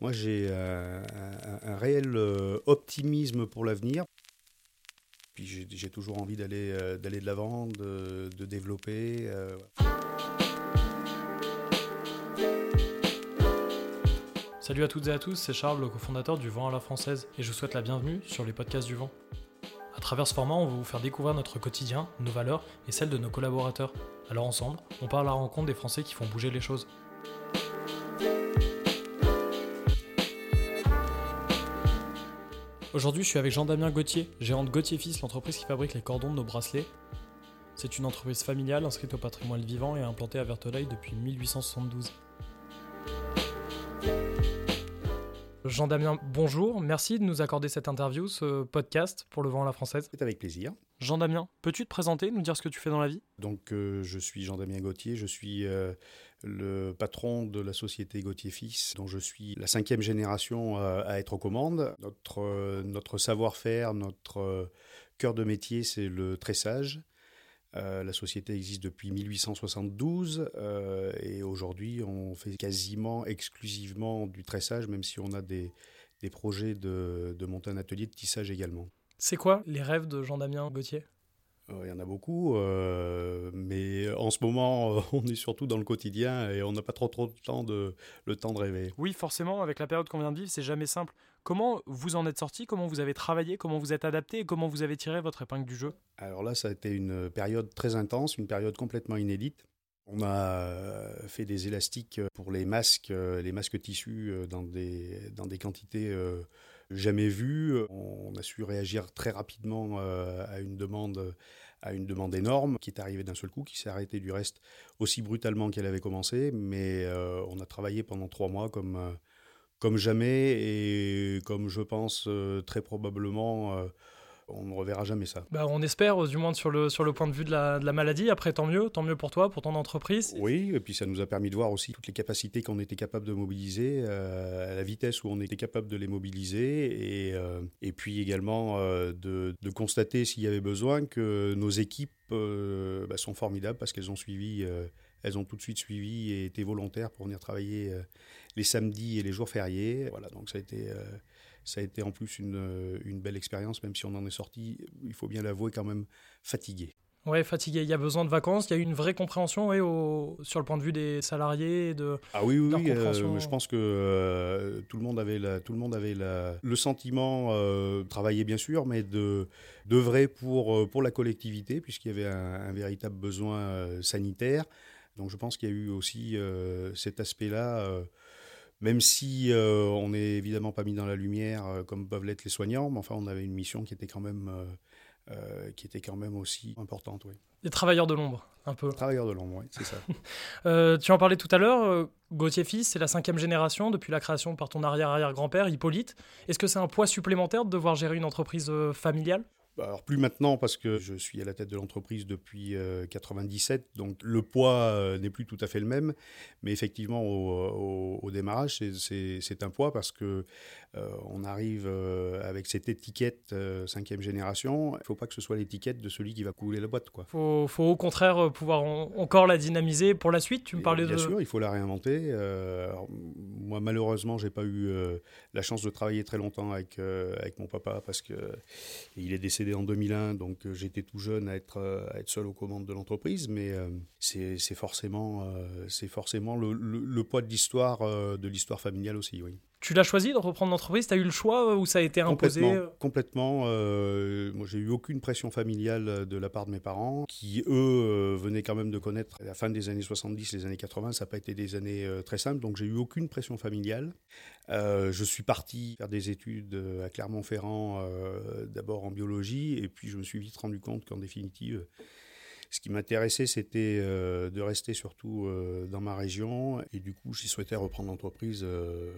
Moi, j'ai un, un, réel optimisme pour l'avenir. Puis j'ai toujours envie d'aller d'aller de l'avant, de, de, développer. Salut à toutes et à tous, c'est Charles, le cofondateur du Vent à la Française, et je vous souhaite la bienvenue sur les podcasts du Vent. À travers ce format, on va vous faire découvrir notre quotidien, nos valeurs et celles de nos collaborateurs. Alors ensemble, on part à la rencontre des Français qui font bouger les choses. Aujourd'hui, je suis avec Jean-Damien Gauthier, gérant de Gauthier Fils, l'entreprise qui fabrique les cordons de nos bracelets. C'est une entreprise familiale inscrite au patrimoine vivant et implantée à Verteuil depuis 1872. Jean-Damien, bonjour. Merci de nous accorder cette interview, ce podcast pour le vent à la française. C'est avec plaisir. Jean-Damien, peux-tu te présenter, nous dire ce que tu fais dans la vie? Donc, euh, je suis Jean-Damien Gauthier, je suis euh, le patron de la société Gauthier Fils, dont je suis la cinquième génération euh, à être aux commandes. Notre, savoir-faire, notre cœur de métier, c'est le tressage. La société existe depuis 1872 euh, et aujourd'hui on fait quasiment exclusivement du tressage, même si on a des, projets de, de monter un atelier de tissage également. C'est quoi les rêves de Jean-Damien Gauthier? Euh, il y en a beaucoup, euh, mais en ce moment, euh, on est surtout dans le quotidien et on n'a pas trop, trop de temps de, le temps de rêver. Oui, forcément, avec la période qu'on vient de vivre, c'est jamais simple. Comment vous en êtes sorti? Comment vous avez travaillé? Comment vous êtes adapté? Et comment vous avez tiré votre épingle du jeu? Alors là, ça a été une période très intense, une période complètement inédite. On a fait des élastiques pour les masques, les masques tissus dans des, dans des quantités jamais vu. On a su réagir très rapidement euh, à une demande à une demande énorme qui est arrivée d'un seul coup, qui s'est arrêtée du reste aussi brutalement qu'elle avait commencé. Mais euh, on a travaillé pendant trois mois comme, euh, comme jamais et comme je pense très probablement on ne reverra jamais ça. Bah, on espère, du moins sur le, sur le point de vue de la, de la, maladie. Après, tant mieux, tant mieux pour toi, pour ton entreprise. Oui, et puis ça nous a permis de voir aussi toutes les capacités qu'on était capable de mobiliser, euh, à la vitesse où on était capable de les mobiliser, et, euh, et puis également euh, de, de, constater s'il y avait besoin que nos équipes bah, sont formidables parce qu'elles ont suivi, elles ont tout de suite suivi et été volontaires pour venir travailler les samedis et les jours fériés. Voilà, donc ça a été ça a été en plus une, une belle expérience, même si on en est sorti, il faut bien l'avouer, quand même fatigué. Oui, fatigué. Il y a besoin de vacances. Il y a eu une vraie compréhension au, sur le point de vue des salariés. De, ah oui, oui, euh, je pense que euh, tout le monde avait, la, tout le, monde avait la, le sentiment, euh, travailler bien sûr, mais de d'œuvrer pour, euh, pour la collectivité, puisqu'il y avait un, un véritable besoin sanitaire. Donc je pense qu'il y a eu aussi cet aspect-là même si euh, on n'est évidemment pas mis dans la lumière euh, comme peuvent l'être les soignants, mais enfin on avait une mission qui était quand même, euh, qui était quand même aussi importante. Oui. Les travailleurs de l'ombre, un peu. Travailleurs de l'ombre, oui, c'est ça. tu en parlais tout à l'heure, Gauthier Fils, c'est la cinquième génération depuis la création par ton arrière-arrière-grand-père, Hippolyte. Est-ce que c'est un poids supplémentaire de devoir gérer une entreprise familiale? Alors plus maintenant parce que je suis à la tête de l'entreprise depuis 97, euh, donc le poids euh, n'est plus tout à fait le même, mais effectivement au, démarrage c'est un poids parce que euh, on arrive avec cette étiquette cinquième génération, il ne faut pas que ce soit l'étiquette de celui qui va couler la boîte. Il faut, faut, au contraire pouvoir encore la dynamiser pour la suite. Tu me parlais bien sûr, il faut la réinventer. moi malheureusement j'ai pas eu la chance de travailler très longtemps avec avec mon papa parce que il est décédé en 2001, donc euh, j'étais tout jeune à être, euh, à être seul aux commandes de l'entreprise, mais euh, c'est forcément, c'est forcément le, le, poids de l'histoire de l'histoire familiale aussi, oui. Tu l'as choisi de reprendre l'entreprise? Tu as eu le choix ou ça a été imposé? Complètement. moi, j'ai eu aucune pression familiale de la part de mes parents, qui eux venaient quand même de connaître la fin des années 70, les années 80. Ça n'a pas été des années très simples, donc j'ai eu aucune pression familiale. je suis parti faire des études à Clermont-Ferrand, d'abord en biologie, et puis je me suis vite rendu compte qu'en définitive, ce qui m'intéressait, c'était euh, de rester surtout euh, dans ma région. Et du coup, j'ai souhaité reprendre l'entreprise euh,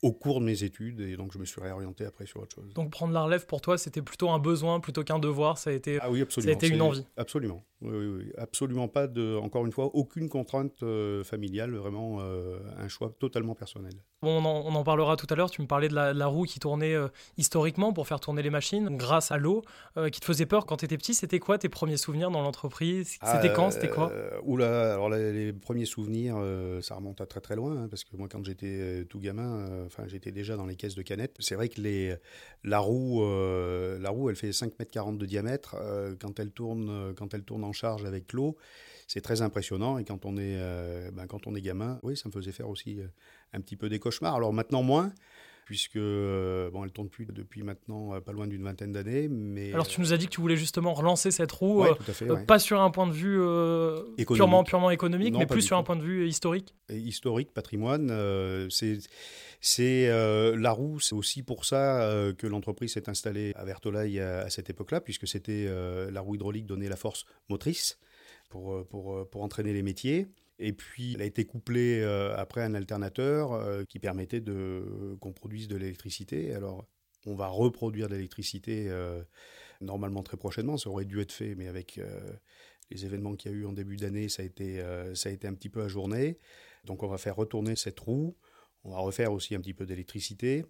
au cours de mes études. Et donc, je me suis réorienté après sur autre chose. Donc, prendre la relève pour toi, c'était plutôt un besoin plutôt qu'un devoir? Ça a été, ah oui, Ça a été une envie? Absolument. oui, oui, absolument pas de, encore une fois, aucune contrainte familiale, vraiment un choix totalement personnel. On, en, parlera tout à l'heure. Tu me parlais de la, roue qui tournait historiquement pour faire tourner les machines, grâce à l'eau, qui te faisait peur quand tu étais petit. C'était quoi tes premiers souvenirs dans l'entreprise? C'était quand? C'était quoi? Oula, alors les, premiers souvenirs, ça remonte à très très loin, hein, parce que moi, quand j'étais tout gamin, enfin, j'étais déjà dans les caisses de canettes. C'est vrai que les, la roue, la roue, elle fait 5 mètres 40 de diamètre. quand elle tourne, quand elle tourne en charge avec l'eau, c'est très impressionnant. Et quand on est, euh, ben, quand on est gamin, oui, ça me faisait faire aussi euh, un petit peu des cauchemars. Alors maintenant moins, puisque euh, bon, elle tourne plus depuis maintenant pas loin d'une vingtaine d'années. Mais alors tu nous as dit que tu voulais justement relancer cette roue, pas sur un point de vue purement purement économique, mais plus sur un point de vue historique. historique, patrimoine, c'est c'est la roue, c'est aussi pour ça que l'entreprise s'est installée à Vertolaï à, cette époque-là, puisque c'était la roue hydraulique donnait la force motrice pour, euh, pour, euh, pour entraîner les métiers. Et puis, elle a été couplée euh, après un alternateur qui permettait de, qu'on produise de l'électricité. Alors, on va reproduire de l'électricité normalement très prochainement. Ça aurait dû être fait, mais avec les événements qu'il y a eu en début d'année, ça, a été, ça a été un petit peu ajourné. Donc, on va faire retourner cette roue. On va refaire aussi un petit peu d'électricité.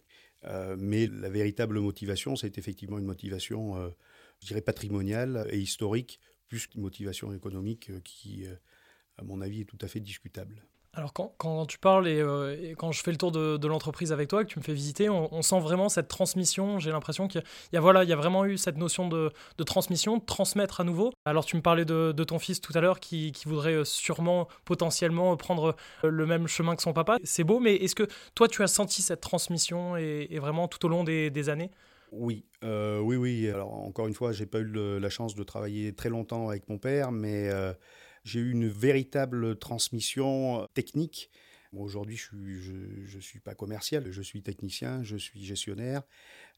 mais la véritable motivation, c'est effectivement une motivation, je dirais, patrimoniale et historique plus qu'une motivation économique euh, qui, euh, à mon avis, est tout à fait discutable. Alors quand, quand tu parles euh, et, quand je fais le tour de, de l'entreprise avec toi, que tu me fais visiter, on, sent vraiment cette transmission. J'ai l'impression qu'il y, a, voilà, il y a vraiment eu cette notion de, de, transmission, de transmettre à nouveau. Alors tu me parlais de, de ton fils tout à l'heure qui, qui, voudrait sûrement, potentiellement prendre le même chemin que son papa. C'est beau, mais est-ce que toi tu as senti cette transmission et, et vraiment tout au long des, des années? Oui, euh, oui, oui. Alors encore une fois, j'ai pas eu la chance de travailler très longtemps avec mon père, mais euh, j'ai eu une véritable transmission euh, technique. Aujourd'hui, je ne suis pas commercial, je suis technicien, je suis gestionnaire.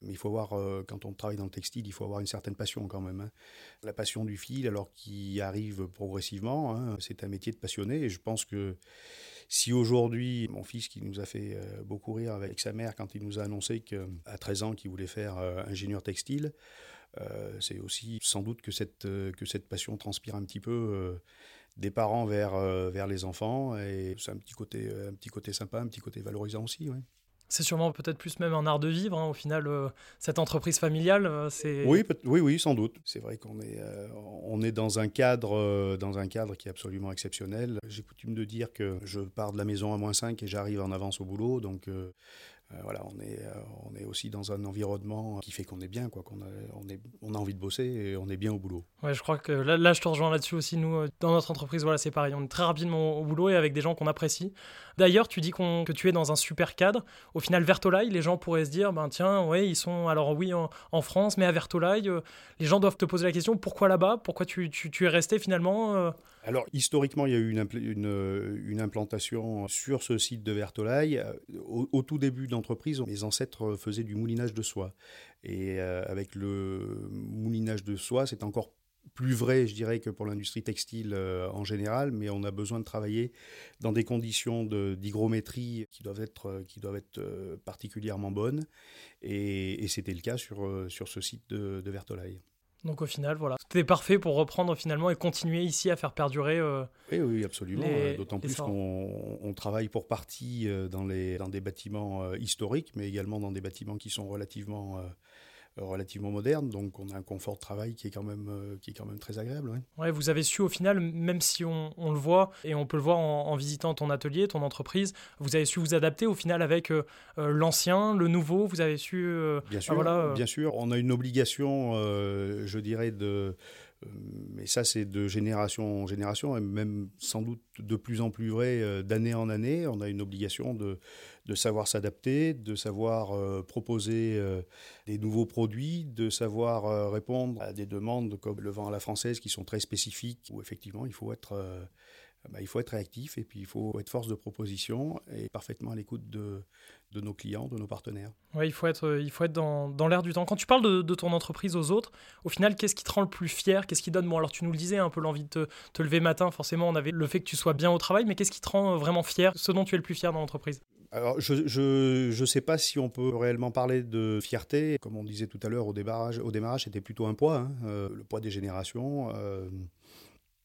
Mais il faut voir, quand on travaille dans le textile, il faut avoir une certaine passion quand même. Hein. La passion du fil, alors qui arrive progressivement, hein, c'est un métier de passionné. Et je pense que si aujourd'hui, mon fils qui nous a fait euh, beaucoup rire avec sa mère quand il nous a annoncé qu'à 13 ans qu'il voulait faire euh, ingénieur textile, euh, c'est aussi sans doute que cette, que cette passion transpire un petit peu des parents vers, vers les enfants et c'est un petit côté un petit côté sympa, un petit côté valorisant aussi. C'est sûrement peut-être plus même un art de vivre, hein, au final, euh, cette entreprise familiale. Euh, c'est... Oui, oui, oui, sans doute. C'est vrai qu'on est, euh, on est dans, un cadre, dans un cadre qui est absolument exceptionnel. J'ai coutume de dire que je pars de la maison à moins 5 et j'arrive en avance au boulot. Donc, euh, voilà, on est, euh, on est aussi dans un environnement qui fait qu'on est bien, quoi, qu'on a, on, est, on a envie de bosser et on est bien au boulot. Ouais, je crois que là, là je te rejoins là-dessus aussi. Nous, euh, dans notre entreprise, voilà, c'est pareil. On est très rapidement au boulot et avec des gens qu'on apprécie. D'ailleurs, tu dis que tu es dans un super cadre. Au final, Vertolaï, les gens pourraient se dire, ben tiens, ouais, ils sont alors oui en, France, mais à Vertolaï, les gens doivent te poser la question, pourquoi là-bas? Pourquoi tu, tu, es resté finalement alors, historiquement, il y a eu une, une, implantation sur ce site de Vertolaï. Au, tout début de l'entreprise, mes ancêtres faisaient du moulinage de soie. Et euh, avec le moulinage de soie, c'est encore plus vrai, je dirais, que pour l'industrie textile euh, en général, mais on a besoin de travailler dans des conditions d'hygrométrie qui doivent être, euh, particulièrement bonnes. Et, c'était le cas sur, ce site de, de. Donc au final, voilà, c'était parfait pour reprendre finalement et continuer ici à faire perdurer. Euh, oui, oui, absolument. Euh, d'autant plus qu'on travaille pour partie euh, dans, les, dans des bâtiments historiques, mais également dans des bâtiments qui sont relativement relativement moderne, donc on a un confort de travail qui est quand même, euh, qui est quand même très agréable. Ouais. vous avez su au final, même si on, on le voit, et on peut le voir en, visitant ton atelier, ton entreprise, vous avez su vous adapter au final avec euh, euh, l'ancien, le nouveau, vous avez su... bien, sûr, voilà, bien sûr, on a une obligation, je dirais, de mais ça, c'est de génération en génération, et même sans doute de plus en plus vrai euh, d'année en année. On a une obligation de, de savoir s'adapter, de savoir euh, proposer euh, des nouveaux produits, de savoir répondre à des demandes comme le vent à la française qui sont très spécifiques, où effectivement, il faut être bah, il faut être réactif et puis il faut être force de proposition et parfaitement à l'écoute de, de, nos clients, de nos partenaires. Oui, il faut être, il faut être dans, dans l'air du temps. Quand tu parles de, de, ton entreprise aux autres, au final, qu'est-ce qui te rend le plus fier? Qu'est-ce qui donne, bon, alors tu nous le disais, un peu l'envie de te, te, lever matin, forcément, on avait le fait que tu sois bien au travail, mais qu'est-ce qui te rend euh, vraiment fier? Ce dont tu es le plus fier dans l'entreprise? Alors, je ne je, sais pas si on peut réellement parler de fierté. Comme on disait tout à l'heure, au démarrage, au démarrage c'était plutôt un poids, hein, euh, le poids des générations. Euh,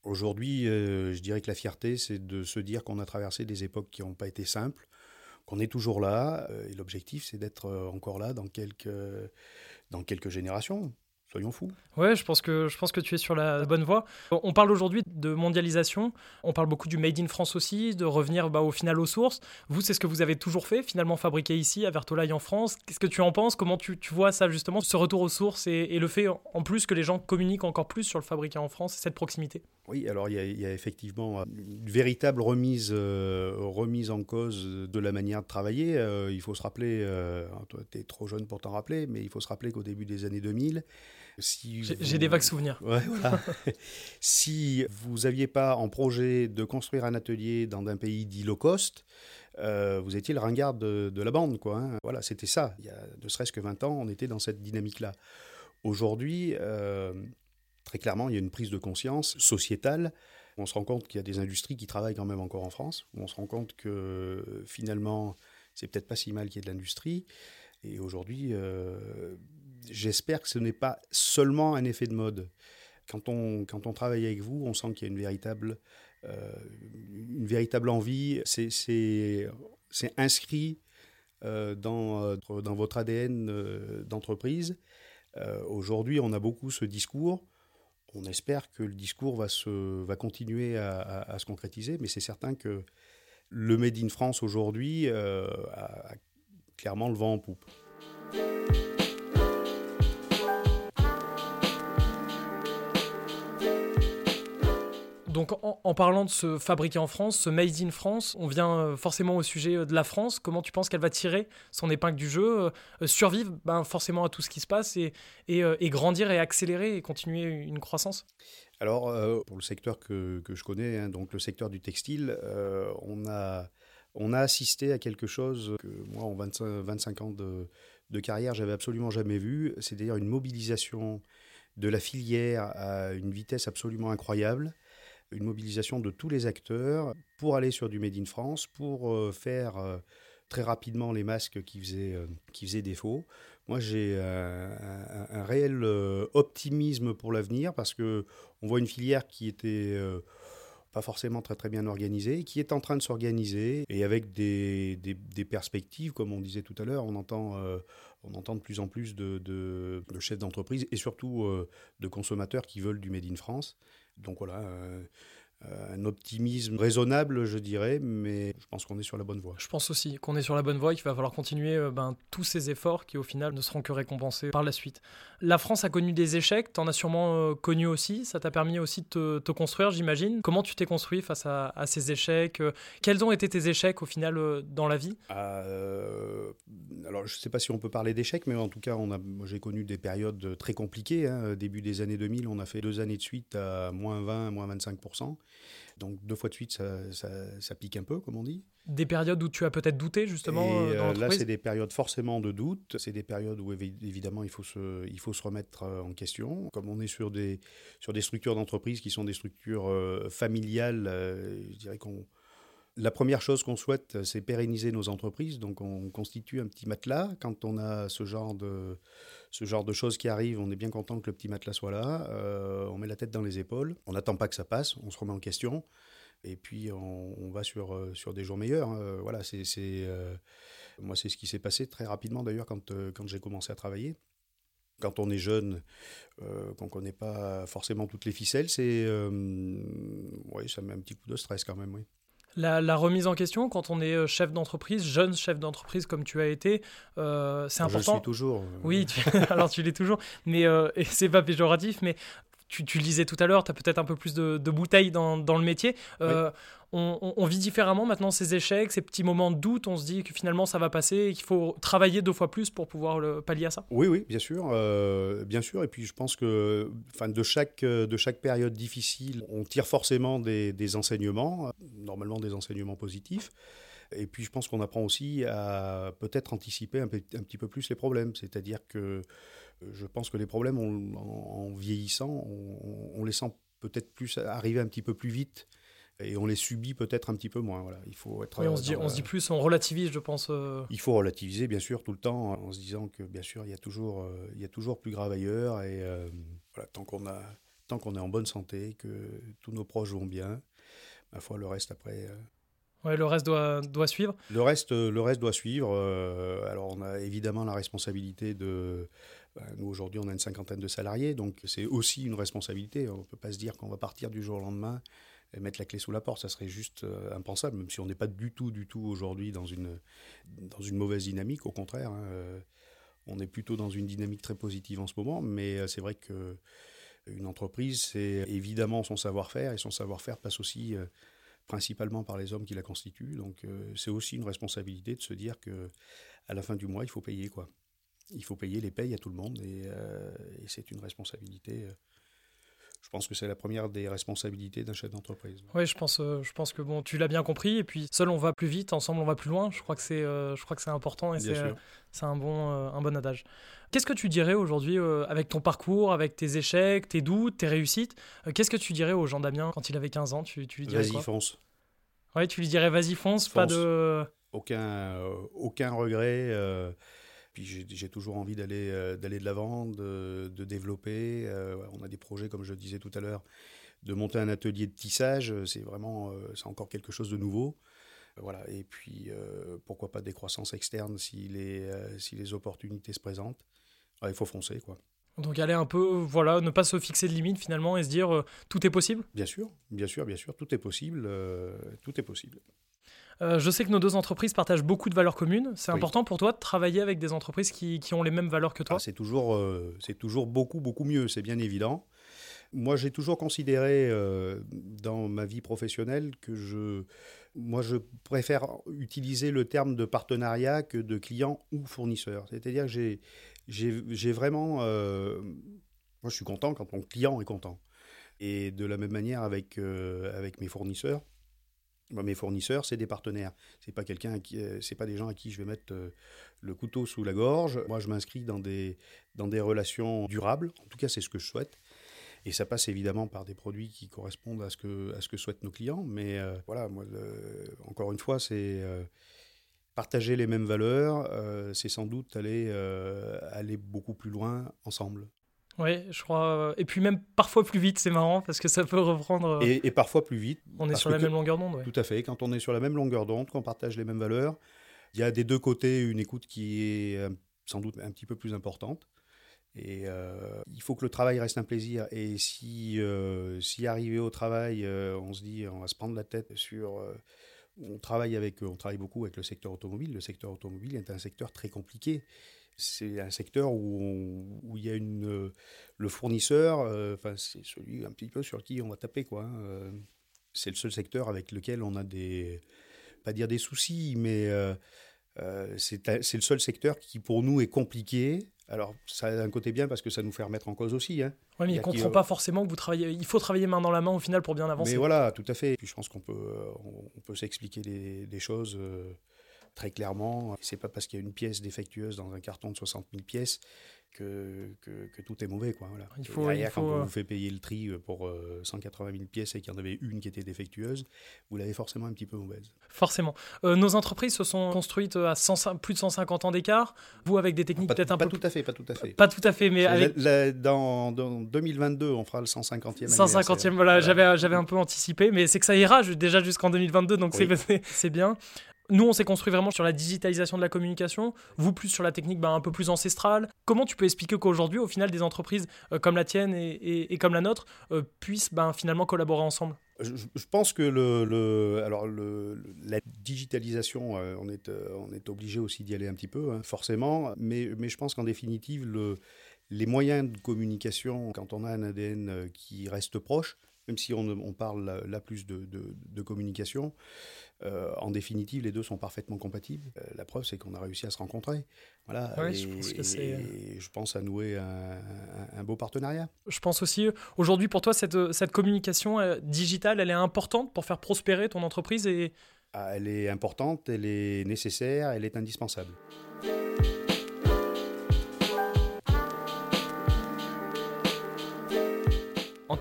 Aujourd'hui, je dirais que la fierté, c'est de se dire qu'on a traversé des époques qui n'ont pas été simples, qu'on est toujours là, et l'objectif, c'est d'être encore là dans quelques, dans quelques générations. Soyons fous. Ouais, je pense que je pense que tu es sur la bonne voie. On parle aujourd'hui de mondialisation. On parle beaucoup du made in France aussi, de revenir bah, au final aux sources. Vous, c'est ce que vous avez toujours fait, finalement fabriqué ici à Vertolaille en France. Qu'est-ce que tu en penses? Comment tu, tu, vois ça justement, ce retour aux sources et, le fait en plus que les gens communiquent encore plus sur le fabriqué en France, cette proximité? Oui, alors il y, a, effectivement une véritable remise euh, remise en cause de la manière de travailler. Euh, il faut se rappeler, euh, toi tu es trop jeune pour t'en rappeler, mais il faut se rappeler qu'au début des années 2000 j'ai des vagues souvenirs. si vous n'aviez pas en projet de construire un atelier dans un pays dit low cost, euh, vous étiez le ringard de, la bande. Quoi, hein. Voilà, c'était ça. Il y a ne serait-ce que 20 ans, on était dans cette dynamique-là. Aujourd'hui, euh, très clairement, il y a une prise de conscience sociétale. On se rend compte qu'il y a des industries qui travaillent quand même encore en France. On se rend compte que finalement, c'est peut-être pas si mal qu'il y ait de l'industrie. Et aujourd'hui, euh, j'espère que ce n'est pas seulement un effet de mode. Quand on, quand on travaille avec vous, on sent qu'il y a une véritable, euh, une véritable envie. C'est inscrit euh, dans, dans votre ADN d'entreprise. Aujourd'hui, on a beaucoup ce discours. On espère que le discours va, continuer à, se concrétiser, mais c'est certain que le Made in France aujourd'hui a clairement le vent en poupe. Donc en, parlant de se fabriquer en France, ce Made in France, on vient euh, forcément au sujet euh, de la France. Comment tu penses qu'elle va tirer son épingle du jeu, euh, survivre ben, forcément à tout ce qui se passe et, grandir et accélérer et continuer une croissance? Alors pour le secteur que, je connais, hein, donc le secteur du textile, on, a, assisté à quelque chose que moi en 25, 25 ans de, de carrière j'avais absolument jamais vu, c'est-à-dire une mobilisation de la filière à une vitesse absolument incroyable une mobilisation de tous les acteurs pour aller sur du Made in France, pour euh, faire euh, très rapidement les masques qui faisaient, euh, défaut. Moi, j'ai un, réel optimisme pour l'avenir parce que on voit une filière qui était pas forcément très très bien organisée, qui est en train de s'organiser et avec des, perspectives, comme on disait tout à l'heure, on entend on entend de plus en plus de chefs d'entreprise et surtout de consommateurs qui veulent du Made in France. Donc voilà, euh, un optimisme raisonnable, je dirais, mais je pense qu'on est sur la bonne voie. Je pense aussi qu'on est sur la bonne voie et qu'il va falloir continuer euh, ben, tous ces efforts qui, au final, ne seront que récompensés par la suite. La France a connu des échecs, tu en as sûrement connu aussi, ça t'a permis aussi de te, construire, j'imagine. Comment tu t'es construit face à, ces échecs Quels ont été tes échecs, au final, dans la vie? Ah, Alors, je ne sais pas si on peut parler d'échecs, mais en tout cas, j'ai connu des périodes très compliquées. Hein. Début des années 2000, on a fait deux années de suite à moins 20, moins 25%. Donc deux fois de suite, ça, pique un peu, comme on dit. Des périodes où tu as peut-être douté, justement Et, euh, Là, c'est des périodes forcément de doute. C'est des périodes où, évidemment, il faut se, il faut se remettre euh, en question. Comme on est sur des, sur des structures d'entreprise qui sont des structures euh, familiales, je dirais qu'on... La première chose qu'on souhaite, c'est pérenniser nos entreprises. Donc, on constitue un petit matelas. Quand on a ce genre de, ce genre de choses qui arrivent, on est bien content que le petit matelas soit là. Euh, on met la tête dans les épaules. On n'attend pas que ça passe. On se remet en question. Et puis, on, va sur, euh, sur des jours meilleurs. Hein. voilà, c'est, euh, moi, c'est ce qui s'est passé très rapidement d'ailleurs quand, quand j'ai commencé à travailler quand on est jeune, qu'on ne connaît pas forcément toutes les ficelles, c'est, oui, ça met un petit coup de stress quand même, oui. La, remise en question, quand on est euh, chef d'entreprise, jeune chef d'entreprise comme tu as été, euh, c'est important. Je suis toujours. Euh, oui, alors tu l'es toujours, mais et c'est pas péjoratif, mais tu, disais tout à l'heure, tu as peut-être un peu plus de, bouteilles dans, dans, le métier. On, vit différemment maintenant ces échecs, ces petits moments de doute. On se dit que finalement ça va passer et qu'il faut travailler deux fois plus pour pouvoir le pallier à ça. Oui, oui, bien sûr, bien sûr. Et puis je pense que, enfin, de chaque de chaque période difficile, on tire forcément des, des enseignements, normalement des enseignements positifs. Et puis je pense qu'on apprend aussi à peut-être anticiper un, petit peu plus les problèmes. C'est-à-dire que je pense que les problèmes, en, vieillissant, on, les sent peut-être plus arriver un petit peu plus vite et on les subit peut-être un petit peu moins. Voilà, il faut être. on se dit, on se dit plus, on relativise, je pense. Euh. Il faut relativiser, bien sûr, tout le temps, en se disant que bien sûr, il y a toujours, euh, il y a toujours plus grave ailleurs et euh, voilà, tant qu'on a tant qu'on est en bonne santé, que tous nos proches vont bien, ma foi, le reste après. Ouais, le reste doit, doit suivre. Le reste, le reste doit suivre. alors, on a évidemment la responsabilité de. Ben, nous, aujourd'hui, on a une cinquantaine de salariés, donc c'est aussi une responsabilité. On ne peut pas se dire qu'on va partir du jour au lendemain et mettre la clé sous la porte. Ça serait juste impensable, même si on n'est pas du tout, du tout aujourd'hui dans une, dans une mauvaise dynamique. Au contraire, hein, on est plutôt dans une dynamique très positive en ce moment, mais euh, c'est vrai que une entreprise, c'est évidemment son savoir-faire, et son savoir-faire passe aussi euh, principalement par les hommes qui la constituent. Donc euh, c'est aussi une responsabilité de se dire que à la fin du mois, il faut payer quoi. Il faut payer les payes à tout le monde, et, c'est une responsabilité pense que c'est la première des responsabilités d'un chef d'entreprise. Oui, je pense, euh, je pense que bon, tu l'as bien compris. Et puis, seul on va plus vite, ensemble on va plus loin. Je crois que c'est, euh, je crois que c'est important et c'est, euh, c'est un bon, un bon adage. Qu'est-ce que tu dirais aujourd'hui avec ton parcours, avec tes échecs, tes doutes, tes réussites Qu'est-ce que tu dirais au Jean Damien quand il avait 15 ans? Tu, tu lui dirais Vas-y, fonce. Oui, tu lui dirais vas-y, fonce, pas de. Aucun, aucun regret. Puis j'ai toujours envie d'aller euh, d'aller de l'avant, de, de, développer. Euh, on a des projets, comme je disais tout à l'heure, de monter un atelier de tissage. C'est vraiment, euh, c'est encore quelque chose de nouveau. Voilà. Et puis, pourquoi pas des croissances externes si les, si les opportunités se présentent. il faut foncer, quoi. Donc aller un peu, voilà, ne pas se fixer de limites finalement et se dire tout est possible? Bien sûr, bien sûr, bien sûr, tout est possible, tout est possible. Euh, je sais que nos deux entreprises partagent beaucoup de valeurs communes. C'est important pour toi de travailler avec des entreprises qui, ont les mêmes valeurs que toi ah, C'est toujours, euh, c'est toujours beaucoup, beaucoup mieux, c'est bien évident. Moi, j'ai toujours considéré euh, dans ma vie professionnelle que je, moi, je préfère utiliser le terme de partenariat que de client ou fournisseur. C'est-à-dire que j'ai, j'ai, vraiment... moi, je suis content quand mon client est content. Et de la même manière avec, avec mes fournisseurs, mes fournisseurs, c'est des partenaires. C'est pas quelqu'un euh, pas des gens à qui je vais mettre euh, le couteau sous la gorge. Moi, je m'inscris dans des dans des relations durables. En tout cas, c'est ce que je souhaite. Et ça passe évidemment par des produits qui correspondent à ce que à ce que souhaitent nos clients. Mais euh, voilà, moi, encore une fois, c'est partager les mêmes valeurs. c'est sans doute aller aller beaucoup plus loin ensemble. Oui, je crois. Euh, et puis même parfois plus vite, c'est marrant parce que ça peut reprendre. Euh, et, parfois plus vite. On est sur la même longueur d'onde. Tout à fait. Quand on est sur la même longueur d'onde, qu'on partage les mêmes valeurs, il y a des deux côtés une écoute qui est euh, sans doute un petit peu plus importante. Et il faut que le travail reste un plaisir. Et si, si arrivé au travail, on se dit on va se prendre la tête sur on travaille avec, on travaille beaucoup avec le secteur automobile. Le secteur automobile est un secteur très compliqué c'est un secteur où, où, il y a une, le fournisseur, euh, enfin, c'est celui un petit peu sur qui on va taper. quoi. Hein, euh. c'est le seul secteur avec lequel on a des, pas dire des soucis, mais euh, c'est le seul secteur qui pour nous est compliqué. Alors, ça a un côté bien parce que ça nous fait remettre en cause aussi. Hein. Oui, mais il ne comprend pas forcément que vous travaillez. Il faut travailler main dans la main au final pour bien avancer. Mais voilà, tout à fait. Puis je pense qu'on peut, on, peut s'expliquer des, choses très clairement. C'est pas parce qu'il y a une pièce défectueuse dans un carton de 60 000 pièces que, que, tout est mauvais. Quoi, voilà. il faut, Derrière, quand on euh, vous fait payer le tri euh, pour 180 euh, 000 pièces et qu'il y en avait une qui était défectueeuse, vous l'avez forcément un petit peu mauvaise. Forcément. nos entreprises se sont construites à plus de 150 ans d'écart. Vous, avec des techniques peut-être un pas peu... tout à fait, pas tout à fait. Pas tout à fait, mais... Avec... dans, 2022, on fera le 150e 150e, voilà, j'avais, j'avais un peu anticipé, mais c'est que ça ira déjà jusqu'en 2022, donc c'est bien. Nous, on s'est construit vraiment sur la digitalisation de la communication, vous plus sur la technique bah, un peu plus ancestrale. Comment tu peux expliquer qu'aujourd'hui, au final, des entreprises euh, comme la tienne et, comme la nôtre euh, puissent bah, finalement collaborer ensemble? Je, pense que le, alors la digitalisation, euh, on, est, est obligé aussi d'y aller un petit peu, hein, forcément, mais, je pense qu'en définitive, le, les moyens de communication, quand on a un ADN qui reste proche, même si on, parle là, plus de, de communication, euh, en définitive, les deux sont parfaitement compatibles. Euh, la preuve, c'est qu'on a réussi à se rencontrer. Voilà. et, je, pense que je pense à nouer un, beau partenariat. Je pense aussi, aujourd'hui, pour toi, cette, cette communication euh, digitale, elle est importante pour faire prospérer ton entreprise et... Ah, elle est importante, elle est nécessaire, elle est indispensable.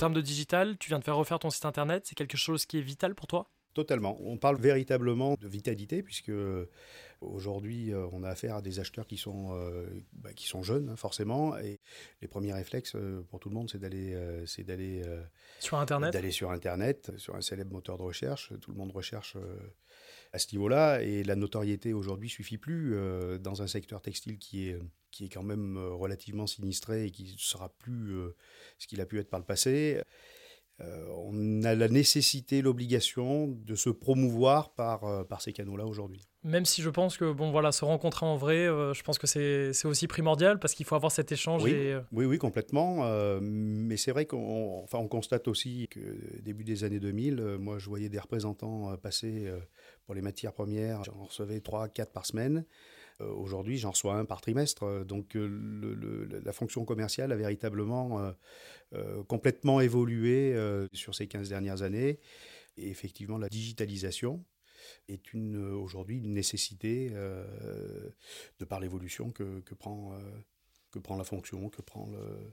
Termes de digital, tu viens de faire refaire ton site internet, c'est quelque chose qui est vital pour toi? Totalement. On parle véritablement de vitalité, puisque aujourd'hui, euh, on a affaire à des acheteurs qui sont, euh, bah, qui sont jeunes, hein, forcément. Et les premiers réflexes euh, pour tout le monde, c'est d'aller, c'est d'aller sur Internet? D'aller sur Internet, sur un célèbre moteur de recherche. Tout le monde recherche à ce niveau-là. Et la notoriété aujourd'hui suffit plus dans un secteur textile qui est, qui est quand même relativement sinistré et qui ne sera plus ce qu'il a pu être par le passé. Euh, on a la nécessité, l'obligation de se promouvoir par, euh, par ces canaux-là aujourd'hui. Même si je pense que bon voilà, se rencontrer en vrai, euh, je pense que c'est aussi primordial parce qu'il faut avoir cet échange. Oui, oui, oui, complètement. mais c'est vrai qu'on enfin, on constate aussi que début des années 2000, moi je voyais des représentants passer pour les matières premières, j'en recevais 3, 4 par semaine. Aujourd'hui, j'en reçois un par trimestre. Donc, la fonction commerciale a véritablement euh, complètement évolué euh, sur ces 15 dernières années. Et effectivement, la digitalisation est aujourd'hui une nécessité euh, de par l'évolution que prend la fonction, que prend le,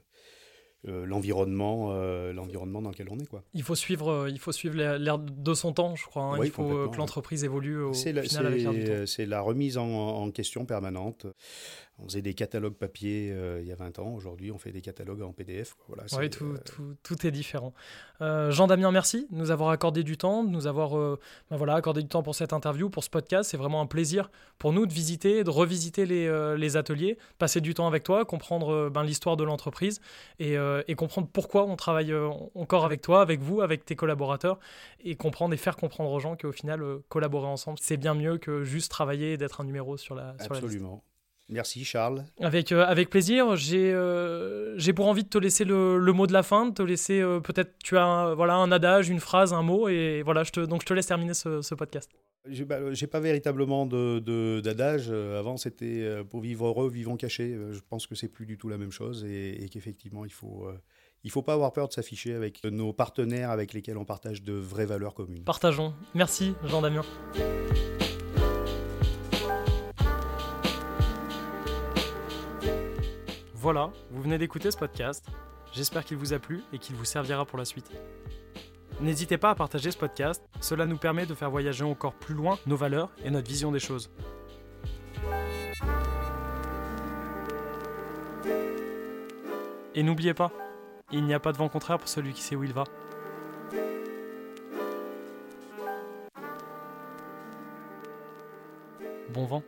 euh, l'environnement euh, l'environnement dans lequel on est quoi. Il faut suivre euh, il faut suivre l'air de son temps je crois hein. il faut que l'entreprise évolue au final avec l'air du temps. C'est la remise en, question permanente. On faisait des catalogues papier il y a 20 ans aujourd'hui on fait des catalogues en PDF voilà, oui tout, tout, tout, est différent. Jean-Damien merci de nous avoir accordé du temps de nous avoir ben voilà accordé du temps pour cette interview pour ce podcast c'est vraiment un plaisir pour nous de visiter de revisiter les, les ateliers passer du temps avec toi comprendre ben, l'histoire de l'entreprise et euh, et comprendre pourquoi on travaille euh, encore avec toi, avec vous, avec tes collaborateurs, et comprendre et faire comprendre aux gens qu'au final, euh, collaborer ensemble, c'est bien mieux que juste travailler et d'être un numéro sur la, sur Absolument. Merci Charles. Avec, avec plaisir. J'ai j'ai pour envie de te laisser le, le, mot de la fin, de te laisser peut-être tu as un, voilà un adage, une phrase, un mot et voilà je te, donc je te laisse terminer ce, ce podcast. J'ai bah, pas véritablement d'adage. De, Avant c'était pour vivre heureux, vivons cachés. Je pense que c'est plus du tout la même chose et, et qu'effectivement il faut il ne faut pas avoir peur de s'afficher avec nos partenaires avec lesquels on partage de vraies valeurs communes. Partageons. Merci Jean-Damien. Voilà, vous venez d'écouter ce podcast. J'espère qu'il vous a plu et qu'il vous servira pour la suite. N'hésitez pas à partager ce podcast, cela nous permet de faire voyager encore plus loin nos valeurs et notre vision des choses. Et n'oubliez pas, il n'y a pas de vent contraire pour celui qui sait où il va. Bon vent.